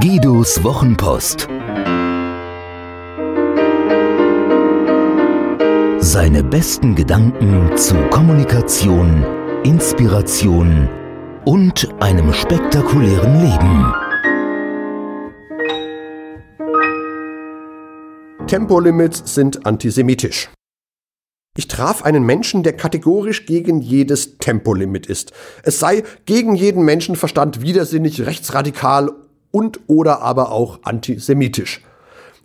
Guidos Wochenpost. Seine besten Gedanken zu Kommunikation, Inspiration und einem spektakulären Leben. Tempolimits sind antisemitisch. Ich traf einen Menschen, der kategorisch gegen jedes Tempolimit ist. Es sei gegen jeden Menschenverstand widersinnig, rechtsradikal und oder aber auch antisemitisch.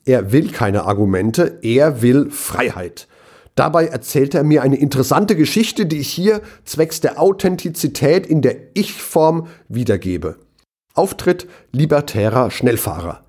Er will keine Argumente, er will Freiheit. Dabei erzählt er mir eine interessante Geschichte, die ich hier zwecks der Authentizität in der Ich-Form wiedergebe. Auftritt libertärer Schnellfahrer.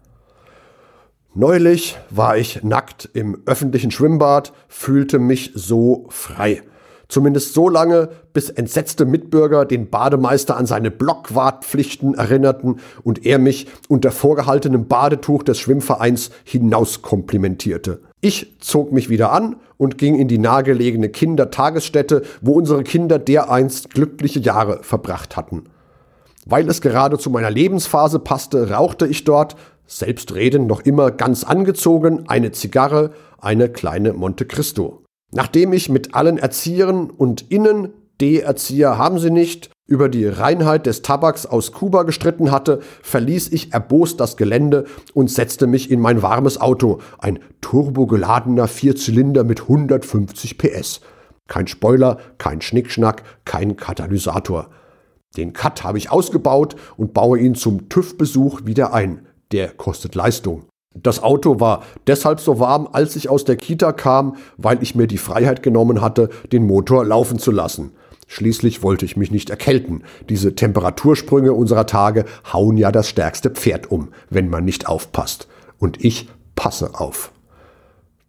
Neulich war ich nackt im öffentlichen Schwimmbad, fühlte mich so frei. Zumindest so lange, bis entsetzte Mitbürger den Bademeister an seine Blockwartpflichten erinnerten und er mich unter vorgehaltenem Badetuch des Schwimmvereins hinauskomplimentierte. Ich zog mich wieder an und ging in die nahegelegene Kindertagesstätte, wo unsere Kinder dereinst glückliche Jahre verbracht hatten. Weil es gerade zu meiner Lebensphase passte, rauchte ich dort, selbstredend noch immer ganz angezogen, eine Zigarre, eine kleine Monte Cristo. Nachdem ich mit allen Erziehern und Innen, D-Erzieher haben sie nicht, über die Reinheit des Tabaks aus Kuba gestritten hatte, verließ ich erbost das Gelände und setzte mich in mein warmes Auto, ein turbogeladener Vierzylinder mit 150 PS. Kein Spoiler, kein Schnickschnack, kein Katalysator. Den Cut habe ich ausgebaut und baue ihn zum TÜV-Besuch wieder ein. Der kostet Leistung. Das Auto war deshalb so warm, als ich aus der Kita kam, weil ich mir die Freiheit genommen hatte, den Motor laufen zu lassen. Schließlich wollte ich mich nicht erkälten. Diese Temperatursprünge unserer Tage hauen ja das stärkste Pferd um, wenn man nicht aufpasst. Und ich passe auf.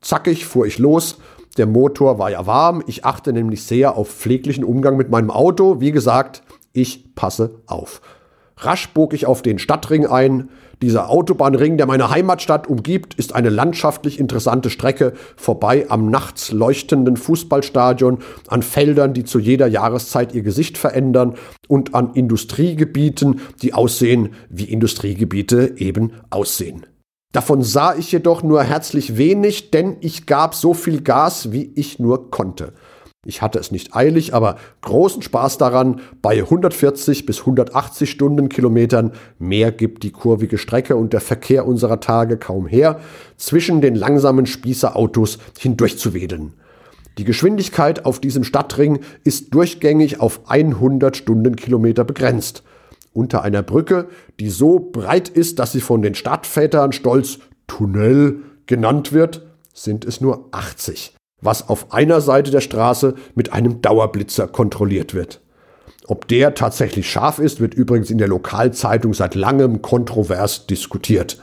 Zackig fuhr ich los. Der Motor war ja warm. Ich achte nämlich sehr auf pfleglichen Umgang mit meinem Auto. Wie gesagt, ich passe auf. Rasch bog ich auf den Stadtring ein. Dieser Autobahnring, der meine Heimatstadt umgibt, ist eine landschaftlich interessante Strecke vorbei am nachts leuchtenden Fußballstadion, an Feldern, die zu jeder Jahreszeit ihr Gesicht verändern und an Industriegebieten, die aussehen, wie Industriegebiete eben aussehen. Davon sah ich jedoch nur herzlich wenig, denn ich gab so viel Gas, wie ich nur konnte. Ich hatte es nicht eilig, aber großen Spaß daran. Bei 140 bis 180 Stundenkilometern mehr gibt die kurvige Strecke und der Verkehr unserer Tage kaum her, zwischen den langsamen Spießerautos hindurchzuwedeln. Die Geschwindigkeit auf diesem Stadtring ist durchgängig auf 100 Stundenkilometer begrenzt. Unter einer Brücke, die so breit ist, dass sie von den Stadtvätern stolz Tunnel genannt wird, sind es nur 80 was auf einer Seite der Straße mit einem Dauerblitzer kontrolliert wird. Ob der tatsächlich scharf ist, wird übrigens in der Lokalzeitung seit langem kontrovers diskutiert.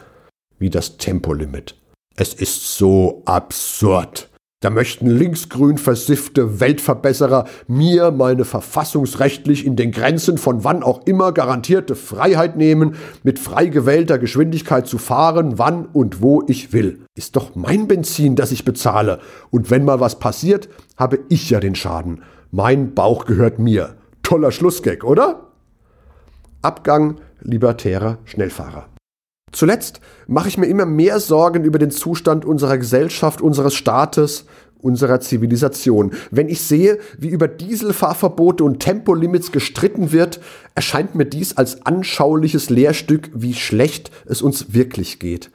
Wie das Tempolimit. Es ist so absurd. Da möchten linksgrün versiffte Weltverbesserer mir meine verfassungsrechtlich in den Grenzen von wann auch immer garantierte Freiheit nehmen, mit frei gewählter Geschwindigkeit zu fahren, wann und wo ich will. Ist doch mein Benzin, das ich bezahle. Und wenn mal was passiert, habe ich ja den Schaden. Mein Bauch gehört mir. Toller Schlussgag, oder? Abgang libertärer Schnellfahrer. Zuletzt mache ich mir immer mehr Sorgen über den Zustand unserer Gesellschaft, unseres Staates, unserer Zivilisation. Wenn ich sehe, wie über Dieselfahrverbote und Tempolimits gestritten wird, erscheint mir dies als anschauliches Lehrstück, wie schlecht es uns wirklich geht.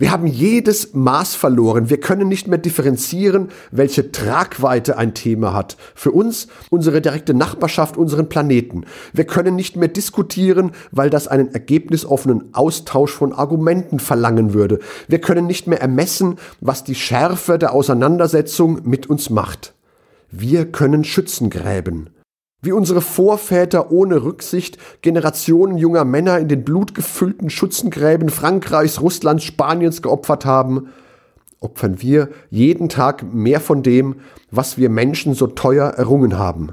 Wir haben jedes Maß verloren. Wir können nicht mehr differenzieren, welche Tragweite ein Thema hat. Für uns, unsere direkte Nachbarschaft, unseren Planeten. Wir können nicht mehr diskutieren, weil das einen ergebnisoffenen Austausch von Argumenten verlangen würde. Wir können nicht mehr ermessen, was die Schärfe der Auseinandersetzung mit uns macht. Wir können Schützen gräben. Wie unsere Vorväter ohne Rücksicht Generationen junger Männer in den blutgefüllten Schützengräben Frankreichs, Russlands, Spaniens geopfert haben, opfern wir jeden Tag mehr von dem, was wir Menschen so teuer errungen haben.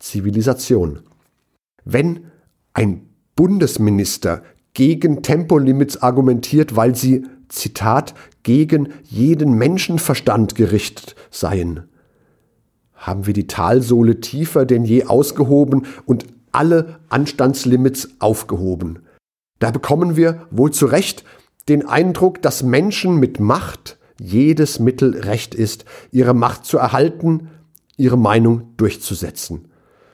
Zivilisation. Wenn ein Bundesminister gegen Tempolimits argumentiert, weil sie Zitat, gegen jeden Menschenverstand gerichtet seien. Haben wir die Talsohle tiefer denn je ausgehoben und alle Anstandslimits aufgehoben. Da bekommen wir wohl zu Recht den Eindruck, dass Menschen mit Macht jedes Mittel recht ist, ihre Macht zu erhalten, ihre Meinung durchzusetzen.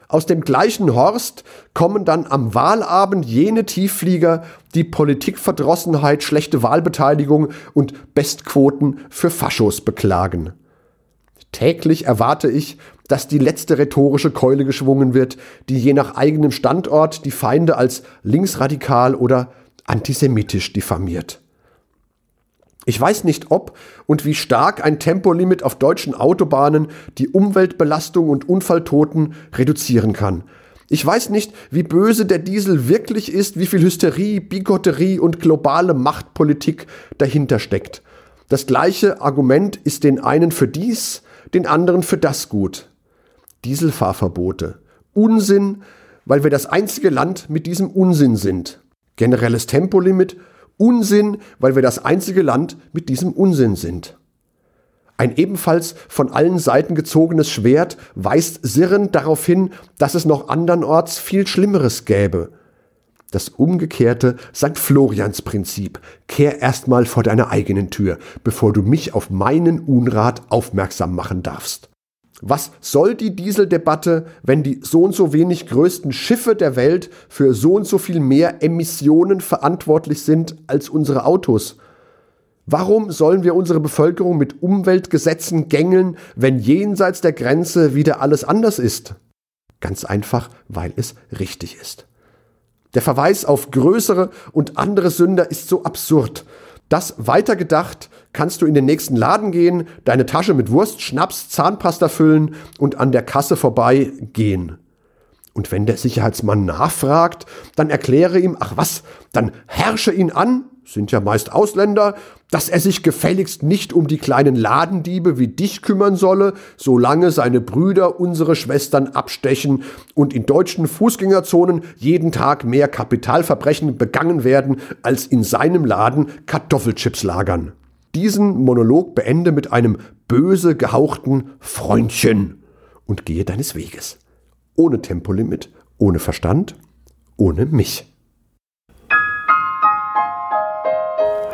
Aus dem gleichen Horst kommen dann am Wahlabend jene Tiefflieger, die Politikverdrossenheit, schlechte Wahlbeteiligung und Bestquoten für Faschos beklagen. Täglich erwarte ich, dass die letzte rhetorische Keule geschwungen wird, die je nach eigenem Standort die Feinde als linksradikal oder antisemitisch diffamiert. Ich weiß nicht, ob und wie stark ein Tempolimit auf deutschen Autobahnen die Umweltbelastung und Unfalltoten reduzieren kann. Ich weiß nicht, wie böse der Diesel wirklich ist, wie viel Hysterie, Bigotterie und globale Machtpolitik dahinter steckt. Das gleiche Argument ist den einen für dies, den anderen für das gut. Dieselfahrverbote. Unsinn, weil wir das einzige Land mit diesem Unsinn sind. Generelles Tempolimit Unsinn, weil wir das einzige Land mit diesem Unsinn sind. Ein ebenfalls von allen Seiten gezogenes Schwert weist sirrend darauf hin, dass es noch andernorts viel Schlimmeres gäbe. Das umgekehrte St. Florians Prinzip. Kehr erstmal vor deiner eigenen Tür, bevor du mich auf meinen Unrat aufmerksam machen darfst. Was soll die Dieseldebatte, wenn die so und so wenig größten Schiffe der Welt für so und so viel mehr Emissionen verantwortlich sind als unsere Autos? Warum sollen wir unsere Bevölkerung mit Umweltgesetzen gängeln, wenn jenseits der Grenze wieder alles anders ist? Ganz einfach, weil es richtig ist. Der Verweis auf größere und andere Sünder ist so absurd das weitergedacht kannst du in den nächsten Laden gehen, deine Tasche mit Wurst, Schnaps, Zahnpasta füllen und an der Kasse vorbei gehen. Und wenn der Sicherheitsmann nachfragt, dann erkläre ihm, ach was, dann herrsche ihn an sind ja meist Ausländer, dass er sich gefälligst nicht um die kleinen Ladendiebe wie dich kümmern solle, solange seine Brüder unsere Schwestern abstechen und in deutschen Fußgängerzonen jeden Tag mehr Kapitalverbrechen begangen werden, als in seinem Laden Kartoffelchips lagern. Diesen Monolog beende mit einem böse gehauchten Freundchen und gehe deines Weges. Ohne Tempolimit, ohne Verstand, ohne mich.